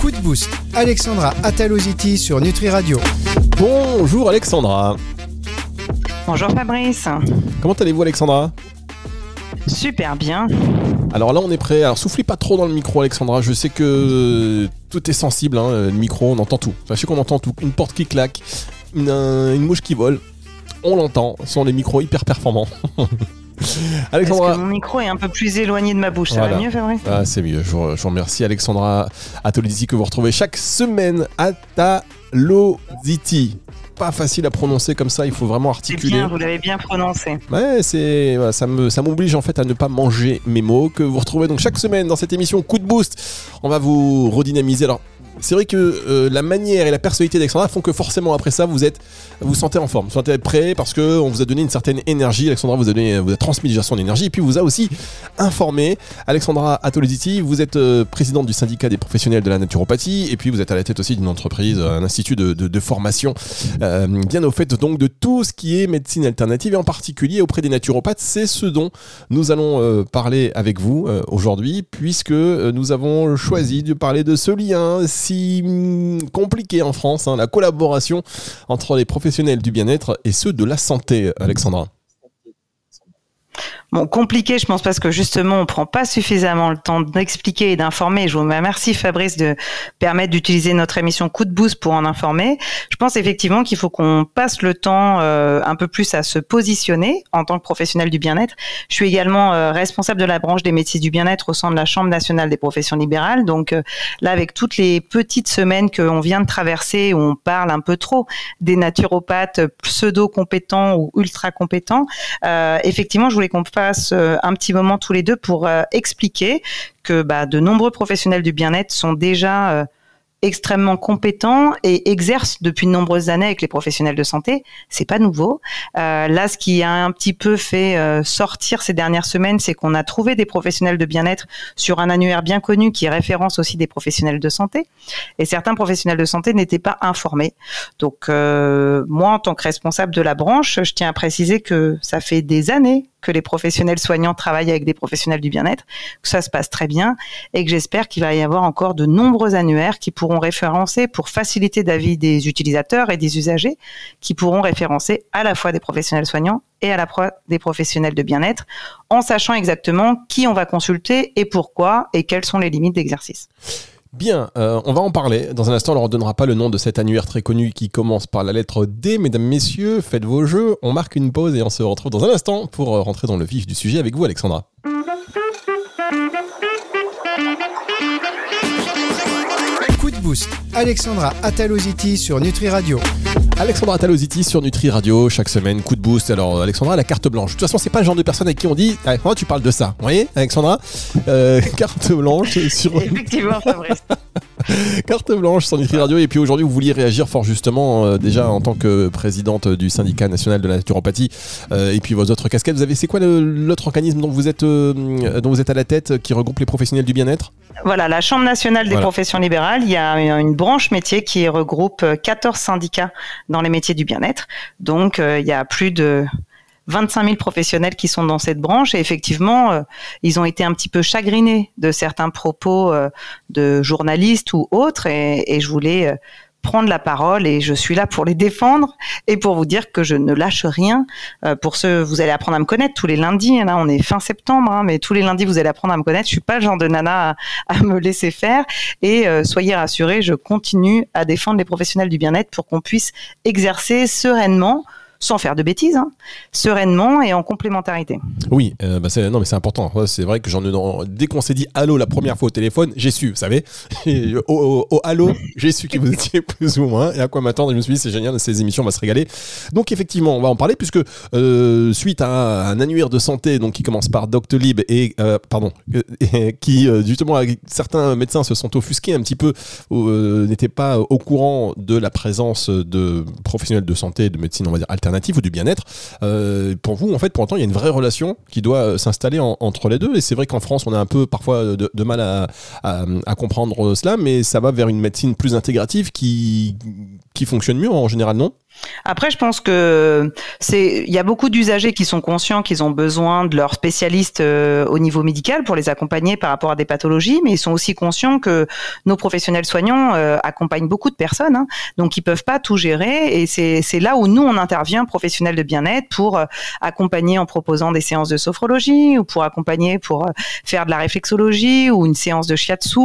Coup de boost, Alexandra Ataloziti sur Nutri Radio. Bonjour Alexandra. Bonjour Fabrice. Comment allez-vous Alexandra? Super bien. Alors là on est prêt. Alors soufflez pas trop dans le micro Alexandra. Je sais que tout est sensible. Hein, le micro, on entend tout. Sachez qu'on entend tout. Une porte qui claque, une, une mouche qui vole. On l'entend. Ce sont des micros hyper performants. Alexandra. Est-ce que mon micro est un peu plus éloigné de ma bouche Ça va mieux, Fabrice? Ah, C'est mieux. Je vous, je vous, remercie, Alexandra Atolizzi, que vous retrouvez chaque semaine à Taloziti. Pas facile à prononcer comme ça, il faut vraiment articuler. Bien, vous l'avez bien prononcé. Ouais, c'est ça me ça m'oblige en fait à ne pas manger mes mots que vous retrouvez donc chaque semaine dans cette émission Coup de boost. On va vous redynamiser. Alors c'est vrai que euh, la manière et la personnalité d'Alexandra font que forcément après ça vous êtes vous sentez en forme, vous sentez prêt parce que on vous a donné une certaine énergie. Alexandra vous a donné, vous a transmis déjà son énergie et puis vous a aussi informé. Alexandra Atoliziti, vous êtes euh, présidente du syndicat des professionnels de la naturopathie et puis vous êtes à la tête aussi d'une entreprise, un institut de, formation euh, bien au fait donc de tout ce qui est médecine alternative et en particulier auprès des naturopathes. C'est ce dont nous allons euh, parler avec vous euh, aujourd'hui puisque nous avons choisi de parler de ce lien si mm, compliqué en France, hein, la collaboration entre les professionnels du bien-être et ceux de la santé, Alexandra. Bon, compliqué, je pense, parce que justement, on prend pas suffisamment le temps d'expliquer et d'informer. Je vous remercie, Fabrice, de permettre d'utiliser notre émission Coup de boost pour en informer. Je pense effectivement qu'il faut qu'on passe le temps euh, un peu plus à se positionner en tant que professionnel du bien-être. Je suis également euh, responsable de la branche des métiers du bien-être au sein de la Chambre nationale des professions libérales. Donc euh, là, avec toutes les petites semaines qu'on vient de traverser, où on parle un peu trop des naturopathes pseudo-compétents ou ultra-compétents, effectivement, je voulais qu'on euh, un petit moment tous les deux pour euh, expliquer que bah, de nombreux professionnels du bien-être sont déjà euh, extrêmement compétents et exercent depuis de nombreuses années avec les professionnels de santé. C'est pas nouveau. Là, ce qui a un petit peu fait sortir ces dernières semaines, c'est qu'on a trouvé des professionnels de bien-être sur un annuaire bien connu qui référence aussi des professionnels de santé. Et certains professionnels de santé n'étaient pas informés. Donc, moi, en tant que responsable de la branche, je tiens à préciser que ça fait des années que les professionnels soignants travaillent avec des professionnels du bien-être, que ça se passe très bien et que j'espère qu'il va y avoir encore de nombreux annuaires qui pourront référencer pour faciliter la vie des utilisateurs et des usagers, qui pourront référencer à la fois des professionnels soignants et à la fois des professionnels de bien-être, en sachant exactement qui on va consulter et pourquoi et quelles sont les limites d'exercice. Bien, euh, on va en parler. Dans un instant, on ne leur donnera pas le nom de cet annuaire très connu qui commence par la lettre D. Mesdames, Messieurs, faites vos jeux. On marque une pause et on se retrouve dans un instant pour euh, rentrer dans le vif du sujet avec vous, Alexandra. Coup de boost, Alexandra Ataloziti sur Nutri Radio. Alexandra Ataloziti sur Nutri Radio, chaque semaine, coup de boost. Alors, Alexandra, la carte blanche. De toute façon, c'est pas le genre de personne avec qui on dit Alexandra, tu parles de ça. Vous voyez, Alexandra euh, Carte blanche sur. Effectivement. Carte blanche sur Nutri Radio. Et puis aujourd'hui, vous vouliez réagir fort justement, euh, déjà en tant que présidente du syndicat national de la naturopathie, euh, et puis vos autres casquettes. Vous avez, c'est quoi l'autre organisme dont vous êtes, euh, dont vous êtes à la tête, qui regroupe les professionnels du bien-être? Voilà, la Chambre nationale des Voilà. professions libérales, il y a une branche métier qui regroupe 14 syndicats dans les métiers du bien-être. Donc, il y a plus de 25 000 professionnels qui sont dans cette branche et effectivement, euh, ils ont été un petit peu chagrinés de certains propos euh, de journalistes ou autres et, je voulais euh, prendre la parole et je suis là pour les défendre et pour vous dire que je ne lâche rien. Pour ceux, vous allez apprendre à me connaître tous les lundis. Là, on est fin septembre, hein, mais tous les lundis, vous allez apprendre à me connaître. Je suis pas le genre de nana à, me laisser faire. Et soyez rassurés, je continue à défendre les professionnels du bien-être pour qu'on puisse exercer sereinement sans faire de bêtises, hein, sereinement et en complémentarité. Oui, euh, bah non mais c'est important. C'est vrai que dès qu'on s'est dit allô la première fois au téléphone, j'ai su, vous savez. Au, au- au allô, j'ai su que vous étiez plus ou moins et à quoi m'attendre. Je me suis dit c'est génial, ces émissions, on va se régaler. Donc effectivement, on va en parler puisque euh, suite à un annuaire de santé donc qui commence par Doctolib et euh, pardon, qui justement certains médecins se sont offusqués un petit peu, n'étaient pas au courant de la présence de professionnels de santé, de médecine on va dire alternative ou du bien-être. Euh, pour vous, en fait, pour autant, il y a une vraie relation qui doit euh, s'installer en- entre les deux. Et c'est vrai qu'en France, on a un peu parfois de, mal à, à- à comprendre cela, mais ça va vers une médecine plus intégrative qui, qui fonctionne mieux en général, non? Après, je pense que c'est, il y a beaucoup d'usagers qui sont conscients qu'ils ont besoin de leurs spécialistes euh, au niveau médical pour les accompagner par rapport à des pathologies, mais ils sont aussi conscients que nos professionnels soignants euh, accompagnent beaucoup de personnes, hein, donc ils peuvent pas tout gérer. Et c'est, là où nous on intervient, professionnels de bien-être, pour euh, accompagner en proposant des séances de sophrologie ou pour accompagner pour faire de la réflexologie ou une séance de shiatsu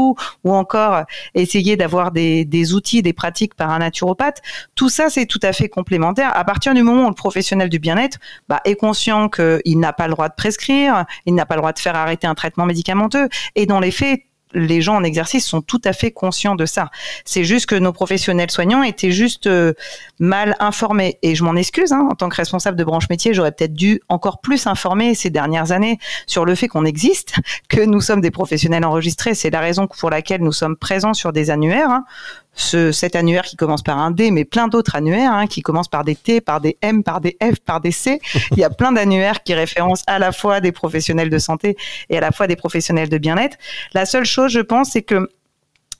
ou encore essayer d'avoir des, des outils, des pratiques par un naturopathe. Tout ça, c'est tout à fait complémentaire. À partir du moment où le professionnel du bien-être bah, est conscient qu'il n'a pas le droit de prescrire, il n'a pas le droit de faire arrêter un traitement médicamenteux, et dans les faits, les gens en exercice sont tout à fait conscients de ça. C'est juste que nos professionnels soignants étaient juste euh, mal informés. Et je m'en excuse, hein, en tant que responsable de branche métier, j'aurais peut-être dû encore plus informer ces dernières années sur le fait qu'on existe, que nous sommes des professionnels enregistrés. C'est la raison pour laquelle nous sommes présents sur des annuaires. Hein ce, cet annuaire qui commence par un D, mais plein d'autres annuaires hein, qui commencent par des T, par des M, par des F, par des C. Il y a plein d'annuaires qui référencent à la fois des professionnels de santé et à la fois des professionnels de bien-être. La seule chose, je pense, c'est que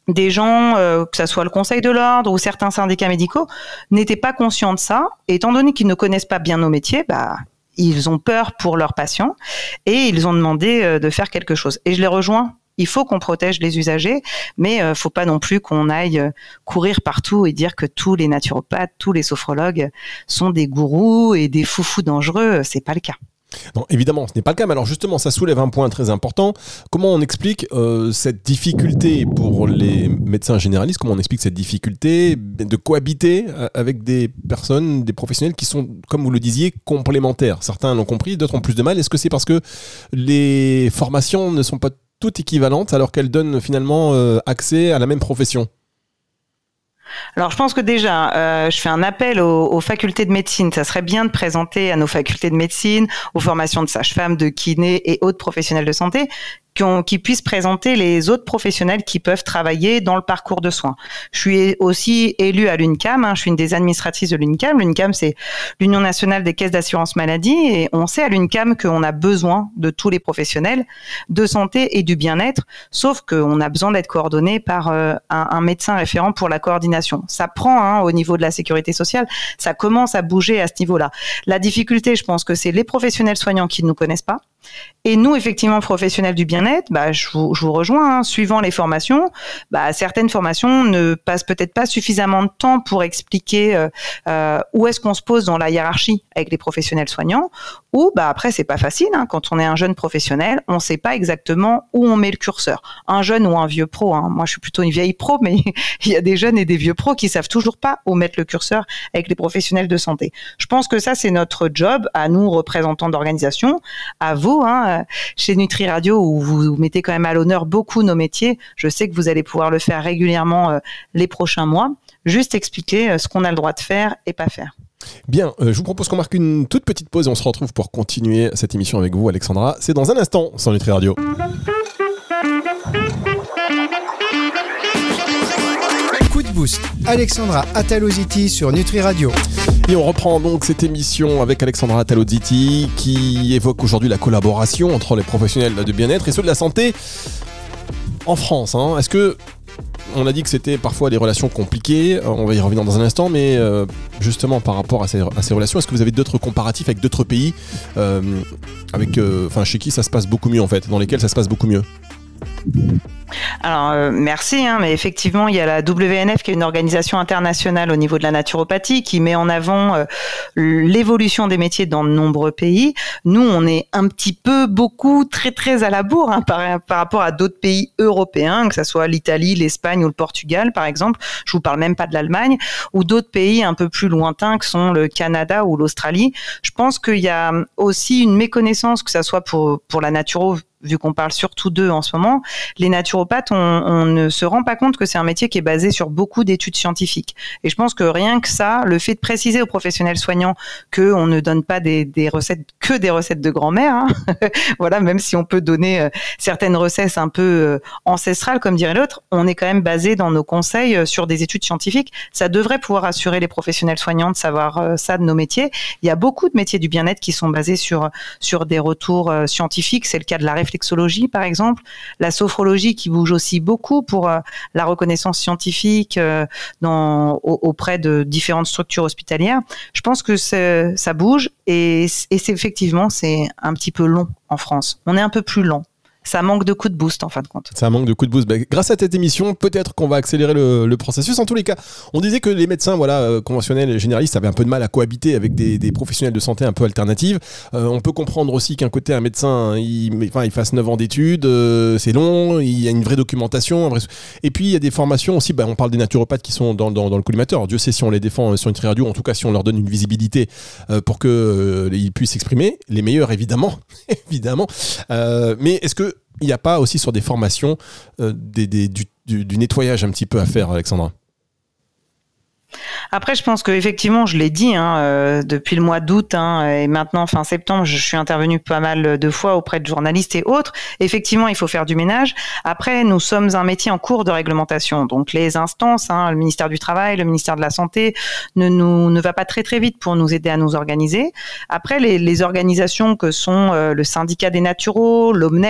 des gens, euh, que ce soit le Conseil de l'ordre ou certains syndicats médicaux, n'étaient pas conscients de ça. Étant donné qu'ils ne connaissent pas bien nos métiers, bah, ils ont peur pour leurs patients et ils ont demandé euh, de faire quelque chose. Et je les rejoins il faut qu'on protège les usagers, mais ne euh, faut pas non plus qu'on aille euh, courir partout et dire que tous les naturopathes, tous les sophrologues sont des gourous et des foufous dangereux. C'est pas le cas. Non, évidemment, ce n'est pas le cas. Mais alors justement, ça soulève un point très important. Comment on explique euh, cette difficulté pour les médecins généralistes? Comment on explique cette difficulté de cohabiter avec des personnes, des professionnels qui sont, comme vous le disiez, complémentaires? Certains l'ont compris, d'autres ont plus de mal. Est-ce que c'est parce que les formations ne sont pas toutes équivalentes alors qu'elles donnent finalement euh, accès à la même profession alors, je pense que déjà, euh, je fais un appel aux, facultés de médecine. Ça serait bien de présenter à nos facultés de médecine, aux formations de sages-femmes, de kinés et autres professionnels de santé, qui, puissent présenter les autres professionnels qui peuvent travailler dans le parcours de soins. Je suis aussi élue à l'UNCAM, hein, je suis une des administratrices de l'UNCAM. L'UNCAM, c'est l'Union nationale des caisses d'assurance maladie, et on sait à l'UNCAM qu'on a besoin de tous les professionnels de santé et du bien-être, sauf qu'on a besoin d'être coordonné par euh, un, médecin référent pour la coordination. Ça prend hein, au niveau de la sécurité sociale, ça commence à bouger à ce niveau-là. La difficulté, je pense que c'est les professionnels soignants qui ne nous connaissent pas, et nous, effectivement, professionnels du bien-être, bah, je, vous, rejoins. Hein. suivant les formations, bah, certaines formations ne passent peut-être pas suffisamment de temps pour expliquer euh, euh, où est-ce qu'on se pose dans la hiérarchie avec les professionnels soignants. Ou bah après, c'est pas facile. Hein. quand on est un jeune professionnel, on ne sait pas exactement où on met le curseur. Un jeune ou un vieux pro. Hein. Moi, je suis plutôt une vieille pro, mais il y a des jeunes et des vieux pros qui savent toujours pas où mettre le curseur avec les professionnels de santé. Je pense que ça, c'est notre job à nous, représentants d'organisation, à vous Hein, chez Nutri Radio où vous mettez quand même à l'honneur beaucoup nos métiers. Je sais que vous allez pouvoir le faire régulièrement euh, les prochains mois. Juste expliquer euh, ce qu'on a le droit de faire et pas faire. Bien, euh, je vous propose qu'on marque une toute petite pause et on se retrouve pour continuer cette émission avec vous, Alexandra. C'est dans un instant sur Nutri Radio. Coup de boost, Alexandra Ataloziti sur Nutri Radio. On reprend donc cette émission avec Alexandra Talozzi qui évoque aujourd'hui la collaboration entre les professionnels de bien-être et ceux de la santé en France. Hein. Est-ce que on a dit que c'était parfois des relations compliquées, euh, on va y revenir dans un instant, mais euh, justement par rapport à ces, relations, est-ce que vous avez d'autres comparatifs avec d'autres pays euh, avec, enfin, chez qui ça se passe beaucoup mieux en fait, dans lesquels ça se passe beaucoup mieux? Alors euh, merci, hein, mais effectivement il y a la WNF qui est une organisation internationale au niveau de la naturopathie qui met en avant euh, l'évolution des métiers dans de nombreux pays. Nous on est un petit peu beaucoup très très à la bourre hein, par, rapport à d'autres pays européens, que ce soit l'Italie, l'Espagne ou le Portugal par exemple. Je vous parle même pas de l'Allemagne ou d'autres pays un peu plus lointains que sont le Canada ou l'Australie. Je pense qu'il y a aussi une méconnaissance que ce soit pour pour la naturo vu qu'on parle surtout d'eux en ce moment, les naturopathes, on, ne se rend pas compte que c'est un métier qui est basé sur beaucoup d'études scientifiques. Et je pense que rien que ça, le fait de préciser aux professionnels soignants que on ne donne pas des, recettes que des recettes de grand-mère, hein, voilà, même si on peut donner euh, certaines recettes un peu euh, ancestrales, comme dirait l'autre, on est quand même basé dans nos conseils euh, sur des études scientifiques. Ça devrait pouvoir assurer les professionnels soignants de savoir ça de nos métiers. Il y a beaucoup de métiers du bien-être qui sont basés sur sur des retours scientifiques. C'est le cas de la réflexion réflexologie, par exemple, la sophrologie qui bouge aussi beaucoup pour la reconnaissance scientifique dans, auprès de différentes structures hospitalières. Je pense que ça bouge et, et effectivement c'est un petit peu long en France. On est un peu plus lent ça manque de coup de boost en fin de compte. Ça manque de coup de boost. Bah, grâce à cette émission, peut-être qu'on va accélérer le, processus. En tous les cas, on disait que les médecins voilà, euh, conventionnels et généralistes avaient un peu de mal à cohabiter avec des, professionnels de santé un peu alternatifs. Euh, on peut comprendre aussi qu'un côté, un médecin, il, il fasse 9 ans d'études, euh, c'est long, il y a une vraie documentation. Et puis, il y a des formations aussi, bah, on parle des naturopathes qui sont dans, le collimateur. Dieu sait si on les défend sur une radio, en tout cas si on leur donne une visibilité pour qu'ils puissent s'exprimer. Les meilleurs, évidemment. évidemment. mais est-ce que il n'y a pas aussi sur des formations euh, du, nettoyage un petit peu à faire, Alexandra? Après, je pense que effectivement, je l'ai dit hein, euh, depuis le mois d'août hein, et maintenant fin septembre, je suis intervenue pas mal de fois auprès de journalistes et autres. Effectivement, il faut faire du ménage. Après, nous sommes un métier en cours de réglementation, donc les instances, hein, le ministère du travail, le ministère de la santé, ne va pas très très vite pour nous aider à nous organiser. Après, les, organisations que sont euh, le syndicat des naturaux, l'Omnes,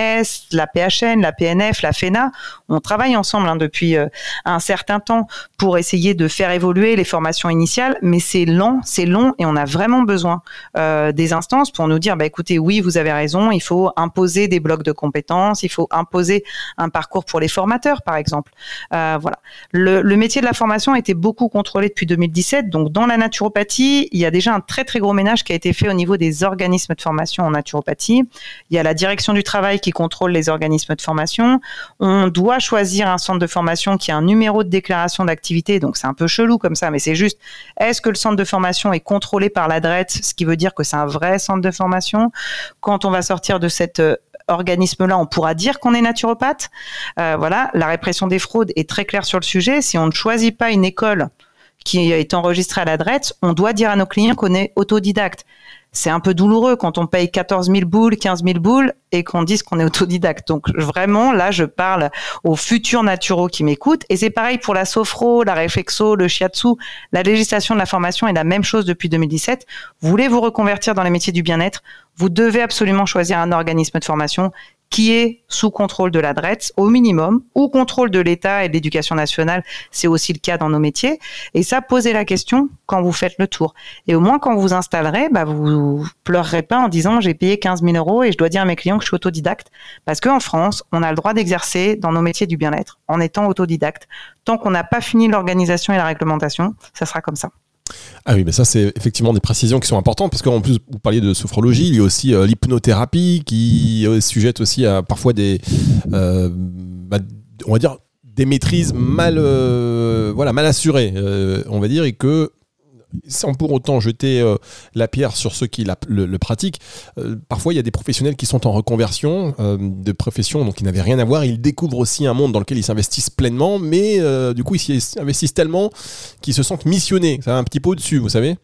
la PHN, la PNF, la FENA, on travaille ensemble depuis euh, un certain temps pour essayer de faire évoluer les formations initiales, mais c'est lent, c'est long et on a vraiment besoin euh, des instances pour nous dire, bah, écoutez, oui, vous avez raison, il faut imposer des blocs de compétences, il faut imposer un parcours pour les formateurs, par exemple. Euh, voilà. Le, le, métier de la formation a été beaucoup contrôlé depuis 2017, donc dans la naturopathie, il y a déjà un très très gros ménage qui a été fait au niveau des organismes de formation en naturopathie. Il y a la direction du travail qui contrôle les organismes de formation. On doit choisir un centre de formation qui a un numéro de déclaration d'activité, donc c'est un peu chelou comme ça, mais c'est juste, est-ce que le centre de formation est contrôlé par l'adresse, ce qui veut dire que c'est un vrai centre de formation? Quand on va sortir de cet euh, organisme-là, on pourra dire qu'on est naturopathe? Euh, voilà, la répression des fraudes est très claire sur le sujet. Si on ne choisit pas une école qui est enregistrée à l'adresse, on doit dire à nos clients qu'on est autodidacte c'est un peu douloureux quand on paye 14 000 boules, 15 000 boules et qu'on dise qu'on est autodidacte. Donc vraiment, là, je parle aux futurs naturaux qui m'écoutent. Et c'est pareil pour la sophro, la réflexo, le shiatsu. La législation de la formation est la même chose depuis 2017. Vous voulez vous reconvertir dans les métiers du bien-être, vous devez absolument choisir un organisme de formation qui est sous contrôle de la au minimum, ou contrôle de l'État et de l'éducation nationale, c'est aussi le cas dans nos métiers. Et ça, posez la question quand vous faites le tour. Et au moins, quand vous installerez, bah, vous pleurerez pas en disant j'ai payé 15 000 euros et je dois dire à mes clients que je suis autodidacte. Parce qu'en France, on a le droit d'exercer dans nos métiers du bien-être en étant autodidacte. Tant qu'on n'a pas fini l'organisation et la réglementation, ça sera comme ça. Ah oui, mais ça, c'est effectivement des précisions qui sont importantes parce qu'en plus, vous parliez de sophrologie, il y a aussi euh, l'hypnothérapie qui est sujette aussi à parfois des. Euh, bah, on va dire des maîtrises mal, euh, voilà, mal assurées, on va dire, et que sans pour autant jeter euh, la pierre sur ceux qui le, pratiquent, euh, parfois il y a des professionnels qui sont en reconversion euh, de profession, donc ils n'avaient rien à voir. Ils découvrent aussi un monde dans lequel ils s'investissent pleinement, mais du coup ils s'investissent tellement qu'ils se sentent missionnés. Ça va un petit peu au-dessus, vous savez?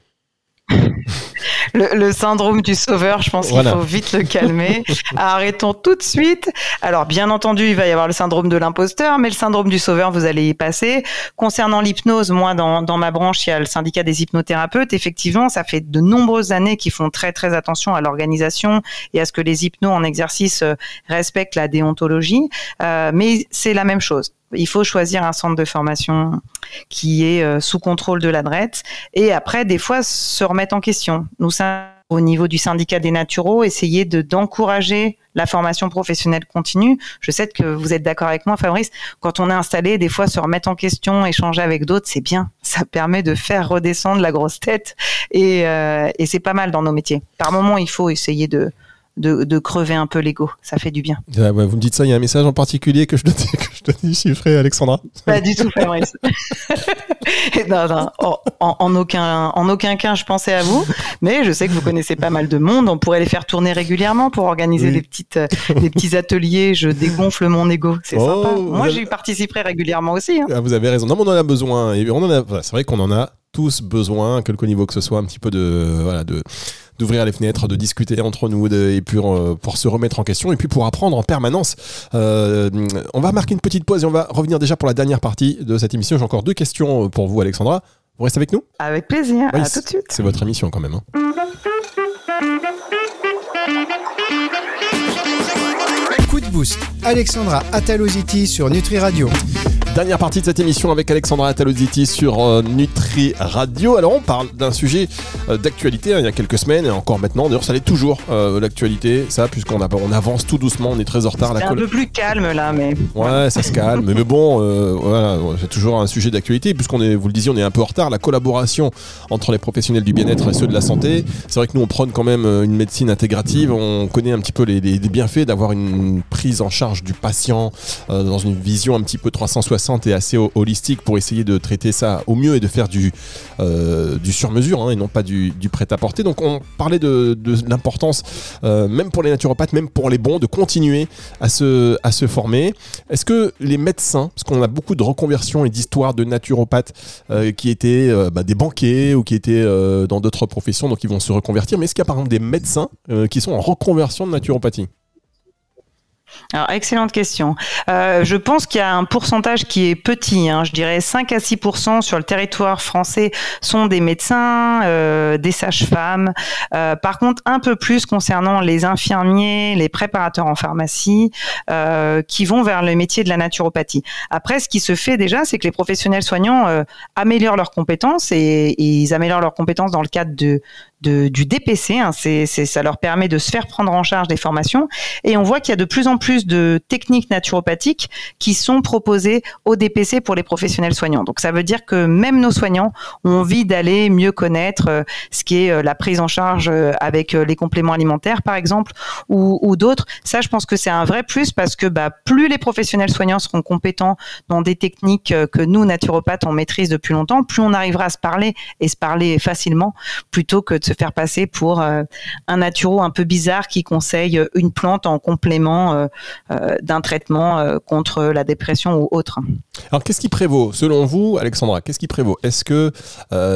Le, syndrome du sauveur, je pense qu'il faut vite le calmer. Arrêtons tout de suite. Alors, bien entendu, il va y avoir le syndrome de l'imposteur, mais le syndrome du sauveur, vous allez y passer. Concernant l'hypnose, moi, dans, dans ma branche, il y a le syndicat des hypnothérapeutes. Effectivement, ça fait de nombreuses années qu'ils font très, très attention à l'organisation et à ce que les hypnos en exercice euh, respectent la déontologie. Euh, mais c'est la même chose il faut choisir un centre de formation qui est euh, sous contrôle de l'adresse et après des fois se remettre en question. Nous au niveau du syndicat des naturaux, essayer de d'encourager la formation professionnelle continue. Je sais que vous êtes d'accord avec moi, Fabrice. Quand on est installé, des fois, se remettre en question, échanger avec d'autres, c'est bien. Ça permet de faire redescendre la grosse tête et, euh, et c'est pas mal dans nos métiers. Par moment, il faut essayer de, de, crever un peu l'ego. Ça fait du bien. vous me dites ça, il y a un message en particulier que je dois, que je déchiffrer, Alexandra Pas du tout, Fabrice. non, non, en, aucun, en aucun cas, je pensais à vous, mais je sais que vous connaissez pas mal de monde. On pourrait les faire tourner régulièrement pour organiser des, petites, des petits ateliers. Je dégonfle mon ego. C'est oh, sympa. Moi, j'y participerai régulièrement aussi. Hein. Ah, vous avez raison. Non, mais on en a besoin. Et on en a, c'est vrai qu'on en a tous besoin, quelque niveau que ce soit, un petit peu de, voilà, de, d'ouvrir les fenêtres, de discuter entre nous et puis euh, pour se remettre en question et puis pour apprendre en permanence. Euh, on va marquer une petite pause et on va revenir déjà pour la dernière partie de cette émission. J'ai encore deux questions pour vous, Alexandra. Vous restez avec nous? Avec plaisir. à tout de suite. C'est votre émission quand même. Hein. de boost. Alexandra Ataloziti sur Nutri Radio. Dernière partie de cette émission avec Alexandra Ataloziti sur euh, Nutri Radio. Alors on parle d'un sujet euh, d'actualité hein, il y a quelques semaines et encore maintenant. D'ailleurs ça l'est toujours euh, l'actualité, ça puisqu'on on avance tout doucement, on est très en retard. C'est un peu plus calme là, mais ouais ça se calme. mais, bon, voilà, c'est toujours un sujet d'actualité puisqu'on est, vous le disiez, on est un peu en retard. La collaboration entre les professionnels du bien-être et ceux de la santé. C'est vrai que nous on prône quand même une médecine intégrative. On connaît un petit peu les, les bienfaits d'avoir une prise en charge du patient dans une vision un petit peu 360 et assez holistique pour essayer de traiter ça au mieux et de faire du, euh, sur-mesure hein, et non pas du, prêt-à-porter. Donc on parlait de, l'importance, euh, même pour les naturopathes, même pour les bons, de continuer à se, à se former. Est-ce que les médecins, parce qu'on a beaucoup de reconversions et d'histoires de naturopathes euh, qui étaient bah, des banquiers ou qui étaient dans d'autres professions, donc ils vont se reconvertir, mais est-ce qu'il y a par exemple des médecins qui sont en reconversion de naturopathie? Alors, excellente question. Euh, je pense qu'il y a un pourcentage qui est petit. Hein. je dirais 5 à 6% sur le territoire français sont des médecins, euh, des sages-femmes. Euh, par contre, un peu plus concernant les infirmiers, les préparateurs en pharmacie, euh, qui vont vers le métier de la naturopathie. Après, ce qui se fait déjà, c'est que les professionnels soignants euh, améliorent leurs compétences et, et, ils améliorent leurs compétences dans le cadre de, du DPC. Hein, ça leur permet de se faire prendre en charge des formations. Et on voit qu'il y a de plus en plus de techniques naturopathiques qui sont proposées au DPC pour les professionnels soignants. Donc ça veut dire que même nos soignants ont envie d'aller mieux connaître euh, ce qui est euh, la prise en charge euh, avec les compléments alimentaires, par exemple, ou, ou d'autres. Ça, je pense que c'est un vrai plus parce que bah, plus les professionnels soignants seront compétents dans des techniques que nous, naturopathes, on maîtrise depuis longtemps, plus on arrivera à se parler et se parler facilement plutôt que de se faire passer pour euh, un naturo un peu bizarre qui conseille une plante en complément euh, euh, d'un traitement contre la dépression ou autre. Alors qu'est-ce qui prévaut? Selon vous, Alexandra Qu'est-ce qui prévaut? Est-ce que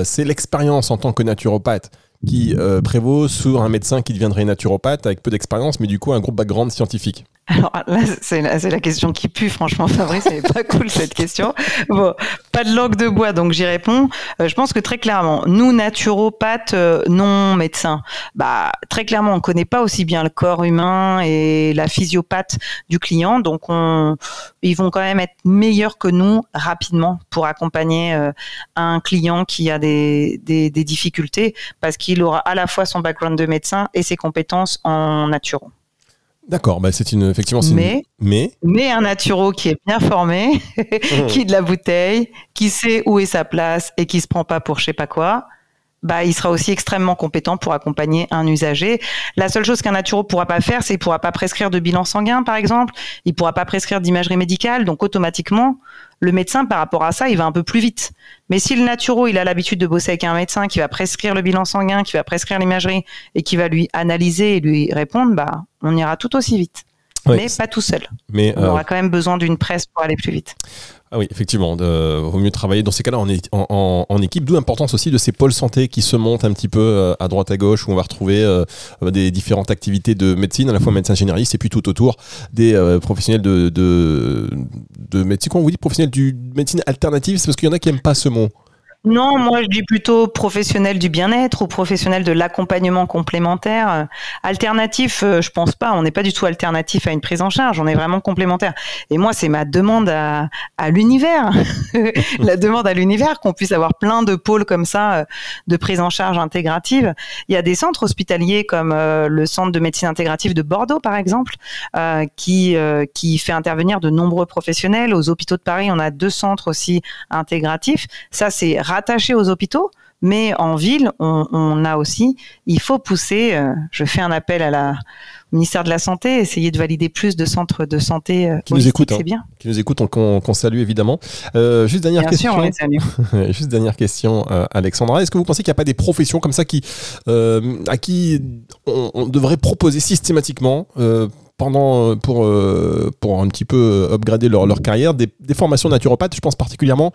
c'est l'expérience en tant que naturopathe qui prévaut sur un médecin qui deviendrait naturopathe avec peu d'expérience, mais du coup un gros background scientifique? Alors là, c'est la, la, question qui pue, franchement, Fabrice, elle est pas cool cette question. Bon, pas de langue de bois, donc j'y réponds. Euh, je pense que très clairement, nous, naturopathes, euh, non médecins, bah, très clairement, on connaît pas aussi bien le corps humain et la physiopathe du client, donc on, ils vont quand même être meilleurs que nous rapidement pour accompagner euh, un client qui a des, des, des difficultés, parce qu'il aura à la fois son background de médecin et ses compétences en naturo. D'accord, bah c'est une effectivement mais, mais mais un naturo qui est bien formé, qui de la bouteille, qui sait où est sa place et qui se prend pas pour je sais pas quoi. Bah, il sera aussi extrêmement compétent pour accompagner un usager. La seule chose qu'un naturo pourra pas faire, c'est qu'il pourra pas prescrire de bilan sanguin, par exemple. Il pourra pas prescrire d'imagerie médicale. Donc, automatiquement, le médecin, par rapport à ça, il va un peu plus vite. Mais si le naturo, il a l'habitude de bosser avec un médecin qui va prescrire le bilan sanguin, qui va prescrire l'imagerie et qui va lui analyser et lui répondre, bah, on ira tout aussi vite. Mais pas tout seul. Mais, on euh, aura quand même besoin d'une presse pour aller plus vite. Ah oui, effectivement, il vaut mieux travailler dans ces cas-là en, en, équipe, d'où l'importance aussi de ces pôles santé qui se montent un petit peu euh, à droite à gauche, où on va retrouver euh, des différentes activités de médecine, à la fois médecin généraliste et puis tout autour des euh, professionnels de, de, de médecine. Quand on vous dit professionnels du médecine alternative, c'est parce qu'il y en a qui n'aiment pas ce mot. Non, moi je dis plutôt professionnel du bien-être ou professionnel de l'accompagnement complémentaire. Alternatif, euh, je pense pas. On n'est pas du tout alternatif à une prise en charge. On est vraiment complémentaire. Et moi, c'est ma demande à, à l'univers, la demande à l'univers qu'on puisse avoir plein de pôles comme ça euh, de prise en charge intégrative. Il y a des centres hospitaliers comme euh, le centre de médecine intégrative de Bordeaux, par exemple, qui qui fait intervenir de nombreux professionnels. Aux hôpitaux de Paris, on a deux centres aussi intégratifs. Ça, c'est rattachés aux hôpitaux, mais en ville, on, a aussi, il faut pousser, euh, je fais un appel à la ministère de la Santé, essayer de valider plus de centres de santé euh, qui nous écoutent, c'est hein. bien. Qui nous écoutent, qu'on salue évidemment. Euh, juste dernière question. juste dernière question, Alexandra. Est-ce que vous pensez qu'il n'y a pas des professions comme ça qui, à qui on, devrait proposer systématiquement pendant pour pour un petit peu upgrader leur, leur carrière des, des formations naturopathes je pense particulièrement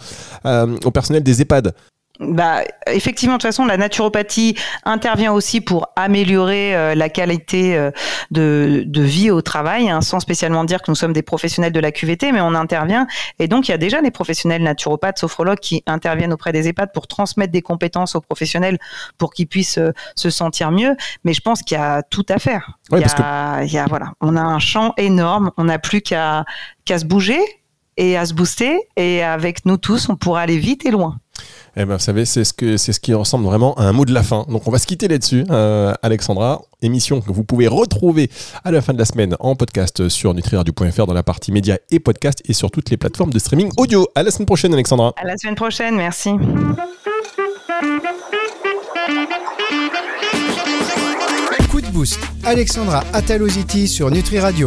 au personnel des EHPAD bah, effectivement, de toute façon, la naturopathie intervient aussi pour améliorer euh, la qualité euh, de, de, vie au travail, hein, sans spécialement dire que nous sommes des professionnels de la QVT, mais on intervient. Et donc, il y a déjà des professionnels naturopathes, sophrologues qui interviennent auprès des EHPAD pour transmettre des compétences aux professionnels pour qu'ils puissent euh, se sentir mieux. Mais je pense qu'il y a tout à faire. il, y a, il y a, voilà, on a un champ énorme. On n'a plus qu'à qu'à se bouger et à se booster. Et avec nous tous, on pourra aller vite et loin. Eh ben, vous savez, c'est ce, que, c'est ce qui ressemble vraiment à un mot de la fin. Donc, on va se quitter là-dessus, euh, Alexandra. Émission que vous pouvez retrouver à la fin de la semaine en podcast sur nutriradio.fr dans la partie médias et podcast et sur toutes les plateformes de streaming audio. À la semaine prochaine, Alexandra. À la semaine prochaine, merci. Coup de boost. Alexandra Ataloziti sur Nutri Radio.